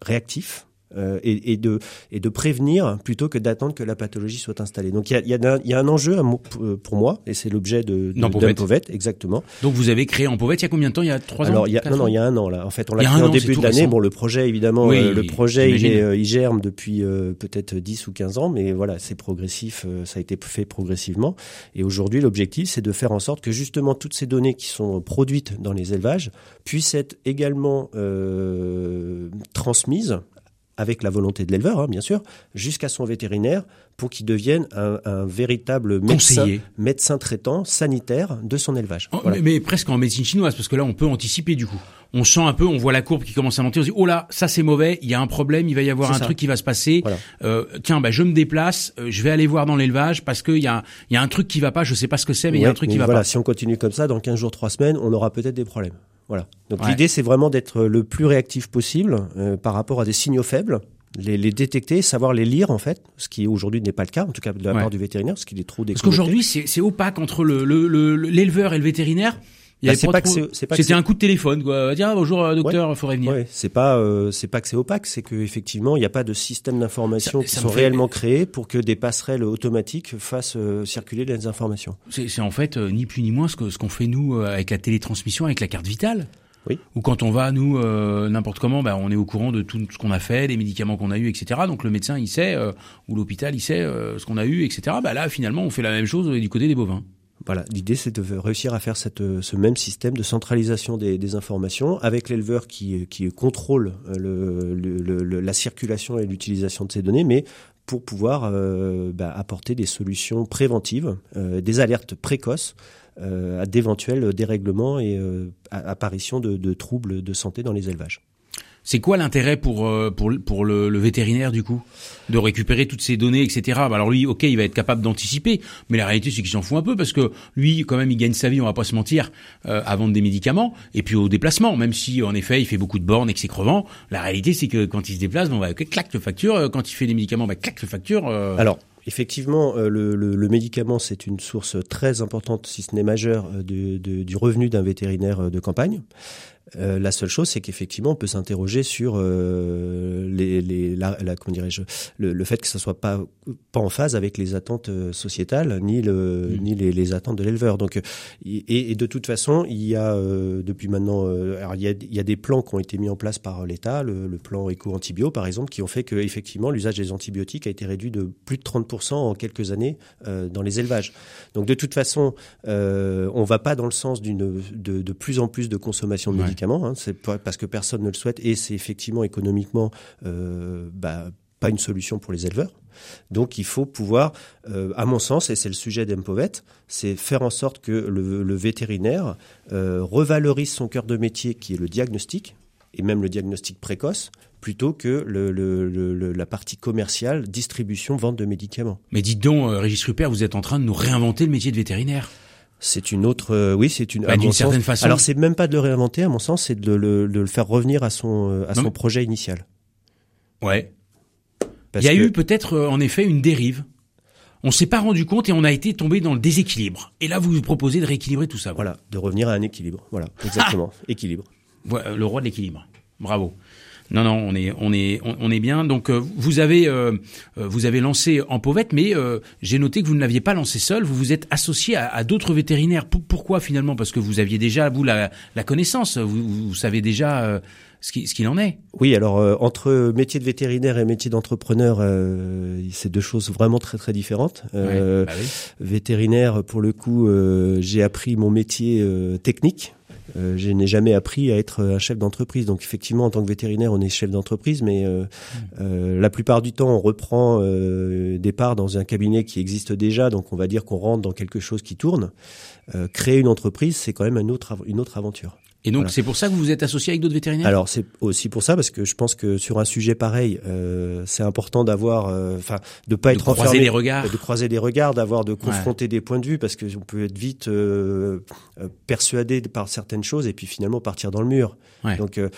réactif. Euh, et, et de, et de prévenir plutôt que d'attendre que la pathologie soit installée. Donc il y a, y a y a un enjeu mo- pour moi, et c'est l'objet de, de, d'Empovette, exactement. Donc vous avez créé en Povette il y a combien de temps? Il y a trois ans Alors il y a, non, non, ans? il y a un an là. En fait, on l'a créé en an, début de l'année. Bon, le projet évidemment, Oui, euh, le projet il, est, euh, il germe depuis euh, peut-être 10 ou 15 ans, mais voilà, c'est progressif, euh, ça a été fait progressivement. Et aujourd'hui, l'objectif, c'est de faire en sorte que justement toutes ces données qui sont produites dans les élevages puissent être également euh, transmises avec la volonté de l'éleveur, hein, bien sûr, jusqu'à son vétérinaire pour qu'il devienne un, un véritable médecin, médecin traitant sanitaire de son élevage. Oh, Voilà. mais, mais presque en médecine chinoise, parce que là, on peut anticiper du coup. On sent un peu, on voit la courbe qui commence à monter, on se dit, oh là, ça c'est mauvais, il y a un problème, il va y avoir un ça. truc qui va se passer. Voilà. Euh, tiens, bah, je me déplace, euh, je vais aller voir dans l'élevage parce qu'il y a, il y a un truc qui va pas, je sais pas ce que c'est, mais il y a un truc qui va voilà, pas. si on continue comme ça, dans 15 jours, 3 semaines, on aura peut-être des problèmes. Voilà. Donc Ouais. l'idée, c'est vraiment d'être le plus réactif possible euh, par rapport à des signaux faibles, les, les détecter, savoir les lire en fait, ce qui aujourd'hui n'est pas le cas, en tout cas de la Ouais. part du vétérinaire, parce qu'il est trop Parce déconnecté. qu'aujourd'hui, c'est opaque entre le le- le- l'éleveur et le vétérinaire. Bah, c'est pas trop- c'est pas C'était un coup de téléphone, quoi. Dire, ah, bonjour, euh, docteur, faudrait venir. Ouais, c'est pas euh, c'est pas que c'est opaque, c'est que effectivement il n'y a pas de système d'information qui sont fait- réellement créés pour que des passerelles automatiques fassent euh, circuler les informations. C'est en fait euh, ni plus ni moins ce que ce qu'on fait nous euh, avec la télétransmission, avec la carte vitale. Oui. Ou quand on va nous euh, n'importe comment, bah, on est au courant de tout ce qu'on a fait, les médicaments qu'on a eu, etc. Donc le médecin il sait euh, ou l'hôpital il sait euh, ce qu'on a eu, etc. Bah là finalement on fait la même chose du côté des bovins. Voilà, l'idée c'est de réussir à faire euh, ce même système de centralisation des, informations avec l'éleveur qui, contrôle euh, la circulation et l'utilisation de ces données, mais pour pouvoir euh, bah, apporter des solutions préventives, des alertes précoces à d'éventuels dérèglements et apparition de, de troubles de santé dans les élevages. C'est quoi l'intérêt pour euh, pour pour le, le vétérinaire du coup de récupérer toutes ces données, etc. Bah alors lui, ok, il va être capable d'anticiper, mais la réalité c'est qu'il s'en fout un peu parce que lui, quand même, il gagne sa vie, on va pas se mentir, euh, à vendre des médicaments et puis au déplacement. Même si en effet il fait beaucoup de bornes et que c'est crevant, la réalité c'est que quand il se déplace, bon, bah, clac le facture. Euh, Quand il fait des médicaments, bah, clac le facture. euh. Alors, effectivement, euh, le, le- le médicament, c'est une source très importante, si ce n'est majeure, de- de- du revenu d'un vétérinaire de campagne. Euh, la seule chose, c'est qu'effectivement, on peut s'interroger sur euh, les, les- la, la- comment dirais-je, le, le fait que ça soit pas pas en phase avec les attentes euh, sociétales ni le Mm. ni les, les attentes de l'éleveur. Donc, euh, et, et de toute façon, il y a euh, depuis maintenant, euh, alors il y a, il y a des plans qui ont été mis en place par l'État, le, le plan éco-antibio par exemple, qui ont fait que effectivement l'usage des antibiotiques a été réduit de plus de 30% en quelques années euh, dans les élevages. Donc de toute façon, euh, on va pas dans le sens d'une de, de plus en plus de consommation de Ouais. Hein, c'est parce que personne ne le souhaite et c'est effectivement économiquement euh, bah, pas une solution pour les éleveurs. Donc il faut pouvoir, euh, à mon sens, et c'est le sujet d'Empovet, c'est faire en sorte que le, vétérinaire euh, revalorise son cœur de métier qui est le diagnostic, et même le diagnostic précoce, plutôt que la partie commerciale, distribution, vente de médicaments. Mais dites donc, Régis Rupert, vous êtes en train de nous réinventer le métier de vétérinaire. C'est une autre, euh, oui, c'est une. Bah, d'une certaine sens- façon. Alors c'est même pas de le réinventer, à mon sens, c'est de le, de le faire revenir à son euh, à Non, son mais- projet initial. Ouais. Parce Il y a que- eu peut-être euh, en effet une dérive. On s'est pas rendu compte et on a été tombé dans le déséquilibre. Et là, vous vous proposez de rééquilibrer tout ça. voilà, de revenir à un équilibre. Voilà, exactement, équilibre. Le roi de l'équilibre. Bravo. Non, non, on est, on est, on, on est bien. Donc, euh, vous avez, euh, euh, vous avez lancé en Pauvette, mais euh, j'ai noté que vous ne l'aviez pas lancé seul. Vous vous êtes associé à, à d'autres vétérinaires. Pour- pourquoi finalement? Parce que vous aviez déjà vous la, la connaissance. Vous, vous savez déjà euh, ce qu'il en est. Oui, alors euh, entre métier de vétérinaire et métier d'entrepreneur, euh, c'est deux choses vraiment très très différentes. Euh, bah vétérinaire, pour le coup, j'ai appris mon métier technique. Je n'ai jamais appris à être un chef d'entreprise. Donc effectivement, en tant que vétérinaire, on est chef d'entreprise, mais mmh. la plupart du temps, on reprend des parts dans un cabinet qui existe déjà. Donc on va dire qu'on rentre dans quelque chose qui tourne. créer une entreprise, c'est quand même une autre, une autre aventure. Et donc c'est pour ça que vous vous êtes associé avec d'autres vétérinaires? Alors c'est aussi pour ça parce que je pense que sur un sujet pareil, euh, c'est important d'avoir, euh, enfin, de pas être croiser les regards, de croiser les regards, d'avoir de confronter des points de vue parce qu'on peut être vite euh, euh, persuadé par certaines choses et puis finalement partir dans le mur. Ouais. Donc euh,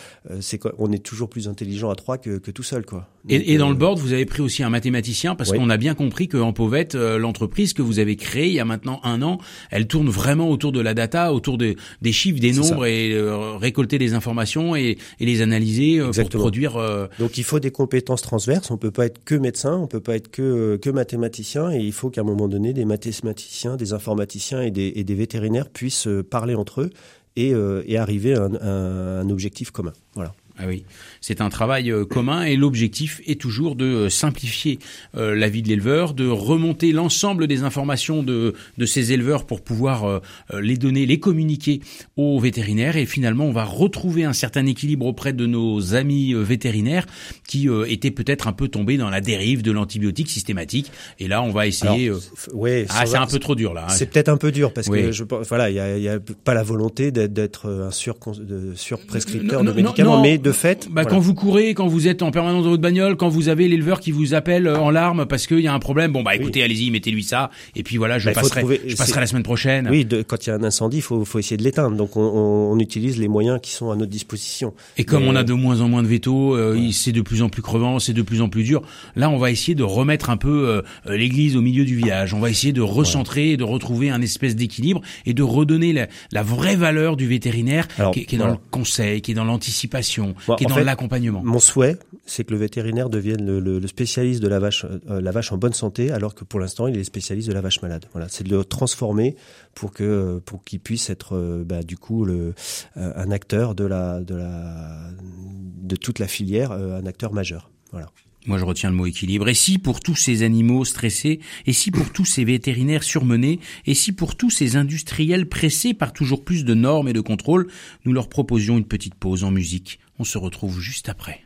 c'est on est toujours plus intelligent à trois que, que tout seul quoi. et, et, dans le board, vous avez pris aussi un mathématicien parce qu'on a bien compris qu'en Pauvette, l'entreprise que vous avez créée il y a maintenant un an, elle tourne vraiment autour de la data, autour de, des chiffres, des nombres et euh, récolter des informations et, les analyser euh, pour produire. Euh, Donc il faut des compétences transverses. On peut pas être que médecin, on peut pas être que que mathématicien, et il faut qu'à un moment donné, des mathématiciens, des informaticiens et des, et des vétérinaires puissent parler entre eux et, et arriver à un, à un objectif commun. Voilà. Ah oui, c'est un travail euh, commun et l'objectif est toujours de euh, simplifier euh, la vie de l'éleveur, de remonter l'ensemble des informations de, de ces éleveurs pour pouvoir les donner, les communiquer aux vétérinaires et finalement on va retrouver un certain équilibre auprès de nos amis vétérinaires qui étaient peut-être un peu tombés dans la dérive de l'antibiotique systématique et là on va essayer. ouais, ah c'est un peu trop dur là. Hein. C'est peut-être un peu dur parce que je voilà il y a, a, pas la volonté d'être un sur, de, surprescripteur de médicaments mais de fait. Bah, Quand vous courez, quand vous êtes en permanence dans votre bagnole, quand vous avez l'éleveur qui vous appelle euh, en larmes parce qu'il y a un problème, bon bah écoutez, allez-y, mettez-lui ça, et puis voilà, je bah, passerai, je passerai la semaine prochaine. Oui, de, quand il y a un incendie, il faut, faut essayer de l'éteindre. Donc on, on, utilise les moyens qui sont à notre disposition. Et comme on a de moins en moins de vétos, euh, c'est de plus en plus crevant, c'est de plus en plus dur. Là, on va essayer de remettre un peu euh, l'église au milieu du village. On va essayer de recentrer, et de retrouver un espèce d'équilibre et de redonner la, la, vraie valeur du vétérinaire qui, qui, est dans le conseil, qui est dans l'anticipation, qui est dans l'accompagnement. Mon souhait, c'est que le vétérinaire devienne le, le, spécialiste de la vache, euh, la vache en bonne santé, alors que pour l'instant, il est spécialiste de la vache malade. Voilà, c'est de le transformer pour que pour qu'il puisse être euh, bah, du coup le, euh, un acteur de la de la de toute la filière, un acteur majeur. Voilà. Moi, je retiens le mot équilibre. Et si pour tous ces animaux stressés, et si pour tous ces vétérinaires surmenés, et si pour tous ces industriels pressés par toujours plus de normes et de contrôles, nous leur proposions une petite pause en musique. On se retrouve juste après.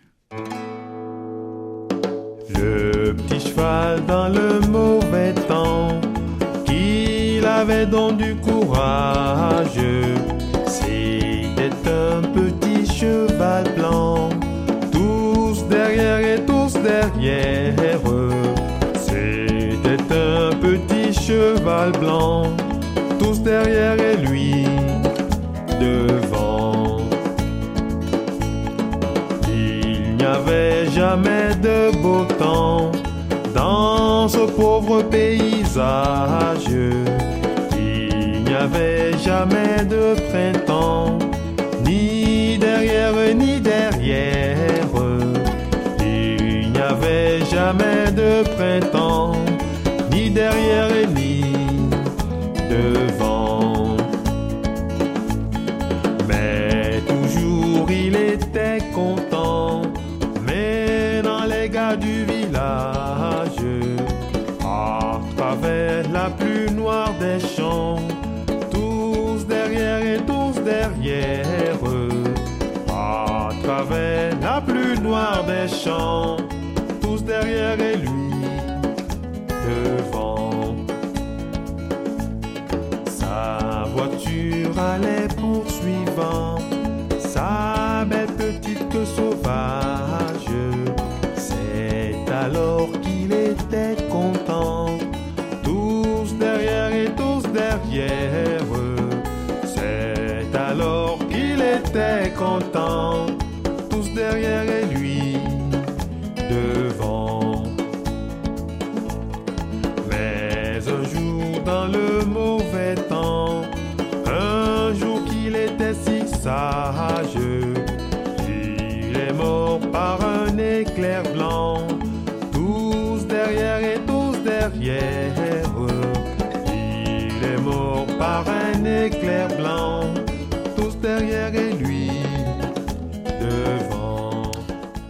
Le petit cheval dans le mauvais temps, qu'il avait donc du courage, c'était un petit cheval blanc, tous derrière et tous derrière. C'était un petit cheval blanc, tous derrière et lui avait jamais de beau temps dans ce pauvre paysage. Il n'y avait jamais de printemps, ni derrière ni derrière. Il n'y avait jamais de printemps, ni derrière ni devant. Tous derrière et lui devant. Sa voiture allait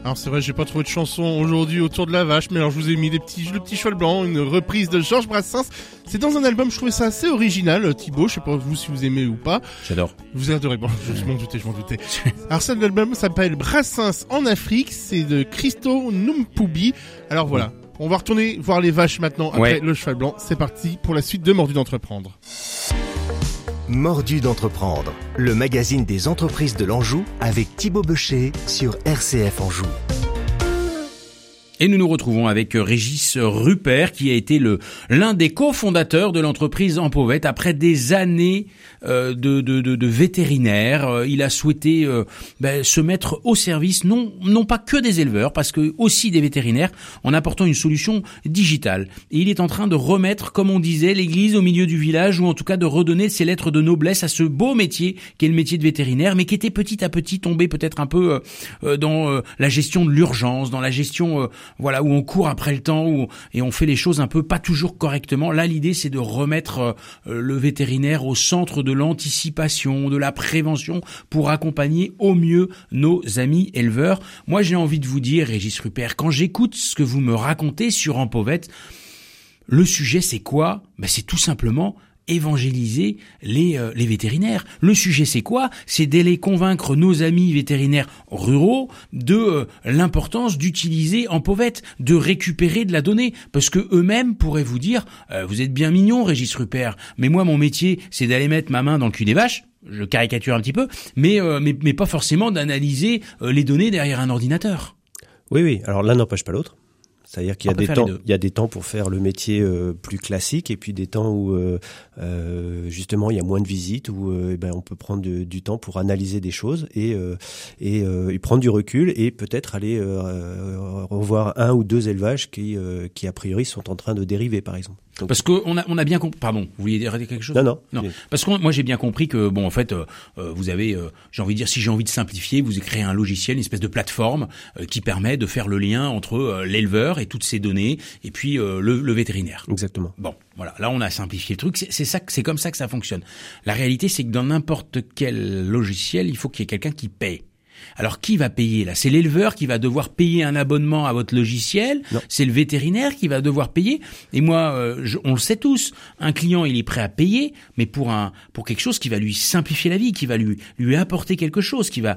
Alors c'est vrai, j'ai pas trouvé de chanson aujourd'hui autour de la vache, mais alors je vous ai mis des petits, le petit cheval blanc, une reprise de Georges Brassens. C'est dans un album, je trouvais ça assez original, Thibaut. Je sais pas vous si vous aimez ou pas. J'adore. Vous adorez. Bon, je m'en doutais, je m'en doutais. Alors cet album s'appelle Brassens en Afrique. C'est de Christo Numpoubi. Alors voilà. On va retourner voir les vaches maintenant après Ouais. le cheval blanc. C'est parti pour la suite de Mordu d'entreprendre. Mordu d'entreprendre, le magazine des entreprises de l'Anjou avec Thibaut Becher sur RCF Anjou. Et nous nous retrouvons avec euh, Régis Rupert, qui a été le l'un des cofondateurs de l'entreprise Empovette. Après des années euh, de, de, de, de vétérinaire, euh, il a souhaité euh, ben, se mettre au service non non pas que des éleveurs, parce que aussi des vétérinaires, en apportant une solution digitale. Et il est en train de remettre, comme on disait, l'église au milieu du village, ou en tout cas de redonner ses lettres de noblesse à ce beau métier qui est le métier de vétérinaire, mais qui était petit à petit tombé peut-être un peu dans la gestion de l'urgence, dans la gestion voilà où on court après le temps où, et on fait les choses un peu pas toujours correctement. Là, l'idée c'est de remettre euh, euh, le vétérinaire au centre de l'anticipation, de la prévention pour accompagner au mieux nos amis éleveurs. Moi, j'ai envie de vous dire, Régis Rupert, quand j'écoute ce que vous me racontez sur Empovette, le sujet c'est quoi? Ben, C'est tout simplement évangéliser les, euh, les vétérinaires. Le sujet c'est quoi? C'est d'aller convaincre nos amis vétérinaires ruraux de euh, l'importance d'utiliser en pauvette, de récupérer de la donnée, parce que eux-mêmes pourraient vous dire euh, vous êtes bien mignon Régis Rupert, mais moi mon métier c'est d'aller mettre ma main dans le cul des vaches. Je caricature un petit peu, mais euh, mais, mais pas forcément d'analyser euh, les données derrière un ordinateur. Oui, oui. Alors l'un n'empêche pas l'autre. C'est-à-dire qu'il y a des temps, il y a des temps pour faire le métier euh, plus classique et puis des temps où euh, euh, justement il y a moins de visites où euh, eh ben, on peut prendre de- du temps pour analyser des choses et euh, et, euh, et prendre du recul et peut-être aller euh, revoir un ou deux élevages qui euh, qui a priori sont en train de dériver par exemple. Donc- Parce qu'on a on a bien compris. Pardon, vous vouliez dire quelque chose non non. Non, parce que moi j'ai bien compris que bon en fait euh, euh, vous avez euh, j'ai envie de dire si j'ai envie de simplifier vous créez un logiciel une espèce de plateforme euh, qui permet de faire le lien entre euh, l'éleveur et toutes ces données et puis euh, le, le vétérinaire. Exactement. Bon voilà là on a simplifié le truc c'est ça c'est comme ça que ça fonctionne. La réalité c'est que dans n'importe quel logiciel il faut qu'il y ait quelqu'un qui paye. Alors qui va payer là? C'est l'éleveur qui va devoir payer un abonnement à votre logiciel? C'est le vétérinaire qui va devoir payer? Et moi, euh, je- on le sait tous, un client il est prêt à payer, mais pour un pour quelque chose qui va lui simplifier la vie, qui va lui lui apporter quelque chose, qui va.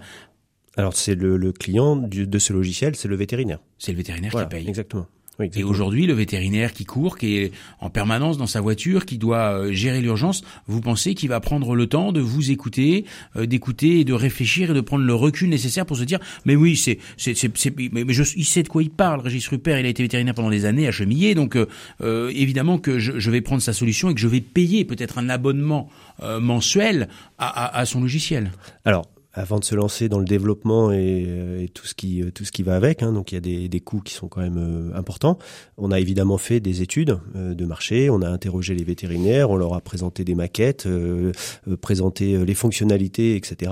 Alors c'est le, le client du- de ce logiciel, c'est le vétérinaire. C'est le vétérinaire Voilà, qui paye. exactement. Oui, Et aujourd'hui, le vétérinaire qui court, qui est en permanence dans sa voiture, qui doit euh, gérer l'urgence, vous pensez qu'il va prendre le temps de vous écouter, euh, d'écouter et de réfléchir et de prendre le recul nécessaire pour se dire, mais oui, c'est, c'est, c'est, c'est- mais, mais je, il sait de quoi il parle. Régis Rupert, il a été vétérinaire pendant des années à Chemillé, donc euh, euh, évidemment que je, je vais prendre sa solution et que je vais payer peut-être un abonnement euh, mensuel à, à, à son logiciel. Alors, avant de se lancer dans le développement et, euh, et tout ce qui euh, tout ce qui va avec, hein, donc il y a des, des coûts qui sont quand même euh, importants. On a évidemment fait des études de marché, on a interrogé les vétérinaires, on leur a présenté des maquettes, présenté les fonctionnalités, etc.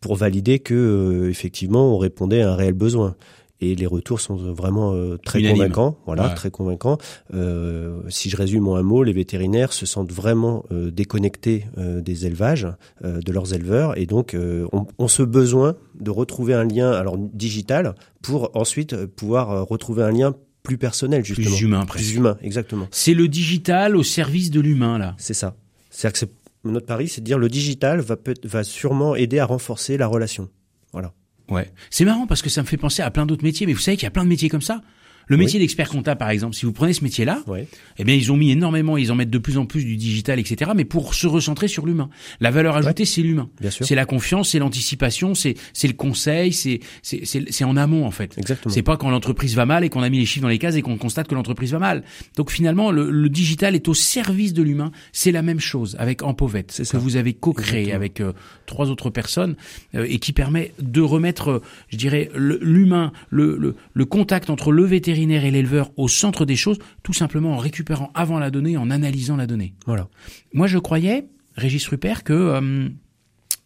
pour valider que effectivement on répondait à un réel besoin. Et les retours sont vraiment euh, très convaincants, voilà, Ouais. très convaincants. Euh, si je résume en un mot, les vétérinaires se sentent vraiment euh, déconnectés euh, des élevages, de leurs éleveurs, et donc ont, ont ce besoin de retrouver un lien, alors digital, pour ensuite pouvoir retrouver un lien plus personnel, justement, Plus humain, presque. plus humain, exactement. C'est le digital au service de l'humain là. C'est ça. C'est-à-dire que notre pari, c'est de dire le digital va peut va sûrement aider à renforcer la relation. Voilà. Ouais. C'est marrant parce que ça me fait penser à plein d'autres métiers, mais vous savez qu'il y a plein de métiers comme ça. Le métier d'expert comptable, par exemple, si vous prenez ce métier-là, Ouais. eh bien, ils ont mis énormément, ils en mettent de plus en plus du digital, etc., mais pour se recentrer sur l'humain. La valeur ajoutée, c'est l'humain. C'est la confiance, c'est l'anticipation, c'est, c'est le conseil, c'est, c'est, c'est, en amont, en fait. Exactement. C'est pas quand l'entreprise va mal et qu'on a mis les chiffres dans les cases et qu'on constate que l'entreprise va mal. Donc finalement, le, le digital est au service de l'humain. C'est la même chose avec Empovette, C'est que ça. vous avez co-créé avec euh, trois autres personnes euh, et qui permet de remettre, euh, je dirais, l'humain, le, le, le contact entre le vétérinaire et l'éleveur au centre des choses, tout simplement en récupérant avant la donnée, en analysant la donnée. Voilà. Moi, je croyais, Régis Rupert, que euh,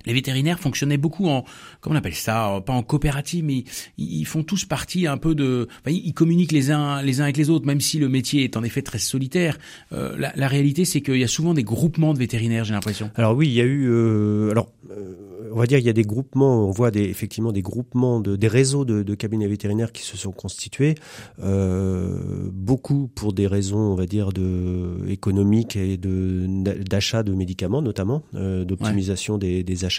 les vétérinaires fonctionnaient beaucoup en, comment on appelle ça, euh, pas en coopérative, mais ils, ils font tous partie un peu de, enfin, ils communiquent les uns les uns avec les autres, même si le métier est en effet très solitaire. Euh, la, la réalité, c'est qu'il y a souvent des groupements de vétérinaires, j'ai l'impression. Alors oui, il y a eu. euh, alors, euh, on va dire il y a des groupements, on voit des, effectivement des groupements, de, des réseaux de, de cabinets vétérinaires qui se sont constitués, beaucoup pour des raisons, on va dire, de économiques et de d'achat de médicaments notamment, d'optimisation des, des, achats.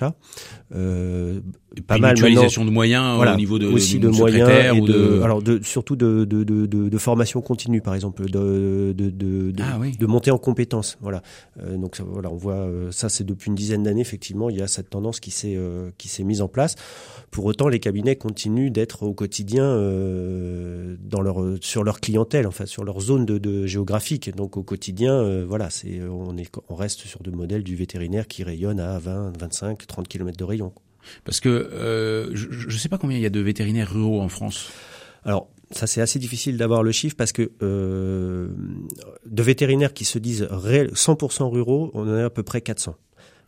Euh, pas mal mutualisation de moyens voilà, au niveau de aussi de moyens et de, alors de surtout de de, de, de, formation continue par exemple de de de, de, ah, oui. de montée en compétences voilà. Euh, donc ça, voilà on voit euh, ça c'est depuis une dizaine d'années effectivement il y a cette tendance qui s'est euh, qui s'est mise en place. Pour autant les cabinets continuent d'être au quotidien euh, dans leur sur leur clientèle enfin sur leur zone de, de géographique. Donc au quotidien voilà c'est on est on reste sur de modèles du vétérinaire qui rayonne à 20 25 30 km de rayon parce que euh, je ne sais pas combien il y a de vétérinaires ruraux en France. Alors, ça c'est assez difficile d'avoir le chiffre parce que euh, de vétérinaires qui se disent 100% ruraux, on en a à peu près 400.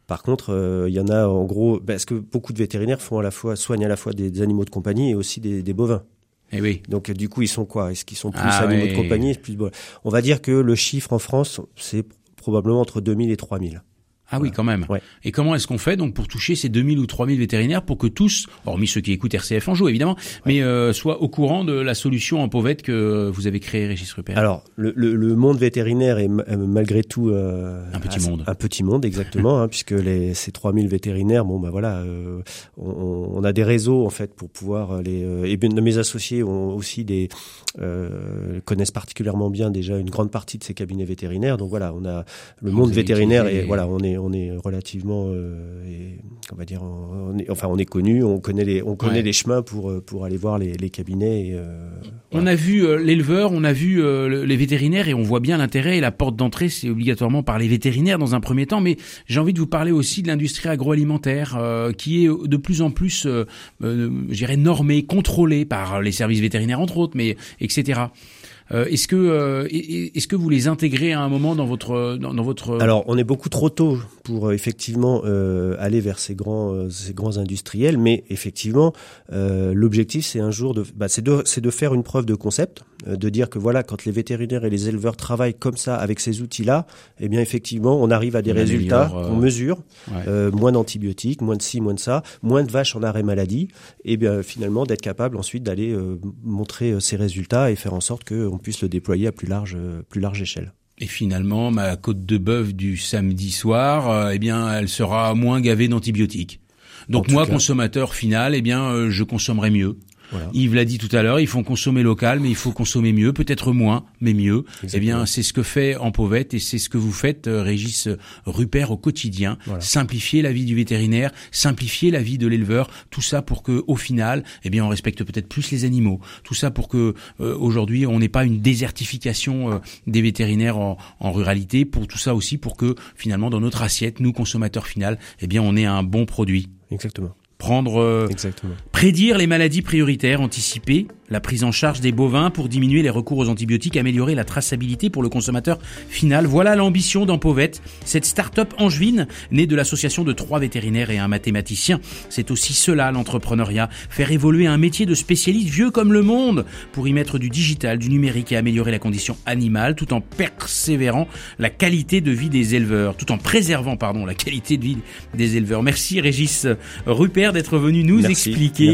Par contre, euh, il y en a en gros, parce que beaucoup de vétérinaires font à la fois soignent à la fois des, animaux de compagnie et aussi des, bovins. Et eh oui. Donc du coup, ils sont quoi? Est-ce qu'ils sont plus ah animaux de compagnie plus... On va dire que le chiffre en France, c'est probablement entre 2000 et 3000. Ah oui, quand même. Et comment est-ce qu'on fait donc pour toucher ces 2000 ou 3000 vétérinaires pour que tous, hormis ceux qui écoutent RCF en joue évidemment, mais euh, soient au courant de la solution en pauvette que vous avez créée, Régis Rupert? Alors, le, le, le, monde vétérinaire est euh, malgré tout euh, un petit monde. Un petit monde, exactement, hein, puisque les, ces 3000 vétérinaires, bon bah voilà, euh, on, on, a des réseaux en fait pour pouvoir les. et bien, mes associés ont aussi des connaissent particulièrement bien déjà une grande partie de ces cabinets vétérinaires. Donc voilà, on a le monde vétérinaire et voilà, on est on est relativement, euh, on va dire, on est, enfin on est connu, on connaît les, on connaît les chemins pour euh, pour aller voir les, les cabinets. Et, euh, on a vu l'éleveur, on a vu les vétérinaires et on voit bien l'intérêt et la porte d'entrée, c'est obligatoirement par les vétérinaires dans un premier temps. Mais j'ai envie de vous parler aussi de l'industrie agroalimentaire qui est de plus en plus, euh, normée, contrôlée par les services vétérinaires entre autres, mais etc. Euh, est-ce que euh, est-ce que vous les intégrez à un moment dans votre dans, votre Alors, on est beaucoup trop tôt pour euh, effectivement aller vers ces grands ces grands industriels, mais effectivement, l'objectif c'est un jour de bah, c'est de c'est de faire une preuve de concept, de dire que voilà, quand les vétérinaires et les éleveurs travaillent comme ça avec ces outils-là, eh bien effectivement, on arrive à des résultats qu'on mesure, moins d'antibiotiques, moins de ci, moins de ça, moins de vaches en arrêt maladie, et bien finalement d'être capable ensuite d'aller montrer ces résultats et faire en sorte que puisse le déployer à plus large, plus large échelle. Et finalement, ma côte de bœuf du samedi soir, euh, eh bien, elle sera moins gavée d'antibiotiques. Donc moi, consommateur final, eh bien, euh, je consommerai mieux. Yves l'a dit tout à l'heure, il faut consommer local, mais il faut consommer mieux, peut-être moins, mais mieux. Eh bien, c'est ce que fait en Pauvette et c'est ce que vous faites, euh, Régis Rupert, au quotidien. Simplifier la vie du vétérinaire, simplifier la vie de l'éleveur, tout ça pour que, au final, eh bien, on respecte peut-être plus les animaux. Tout ça pour que, euh, aujourd'hui, on n'ait pas une désertification euh, des vétérinaires en, en, ruralité. Pour tout ça aussi, pour que, finalement, dans notre assiette, nous, consommateurs final, eh bien, on ait un bon produit. Exactement prendre, euh, prédire les maladies prioritaires, anticiper la prise en charge des bovins pour diminuer les recours aux antibiotiques, améliorer la traçabilité pour le consommateur final. Voilà l'ambition d'Ampovette, cette start-up angevine née de l'association de trois vétérinaires et un mathématicien. C'est aussi cela l'entrepreneuriat, faire évoluer un métier de spécialiste vieux comme le monde pour y mettre du digital, du numérique et améliorer la condition animale tout en persévérant la qualité de vie des éleveurs, tout en préservant pardon la qualité de vie des éleveurs. Merci Régis Rupert d'être venu nous expliquer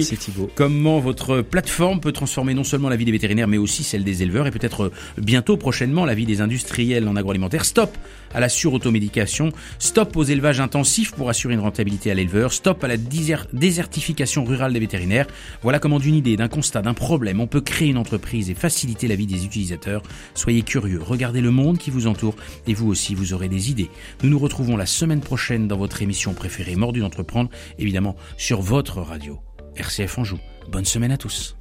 comment votre plateforme peut transformer non seulement la vie des vétérinaires, mais aussi celle des éleveurs et peut-être euh, bientôt, prochainement, la vie des industriels en agroalimentaire. Stop à la surautomédication, stop aux élevages intensifs pour assurer une rentabilité à l'éleveur, stop à la désertification rurale des vétérinaires. Voilà comment d'une idée, d'un constat, d'un problème, on peut créer une entreprise et faciliter la vie des utilisateurs. Soyez curieux, regardez le monde qui vous entoure et vous aussi, vous aurez des idées. Nous nous retrouvons la semaine prochaine dans votre émission préférée Mordu d'entreprendre, évidemment sur votre radio. RCF en joue. Bonne semaine à tous.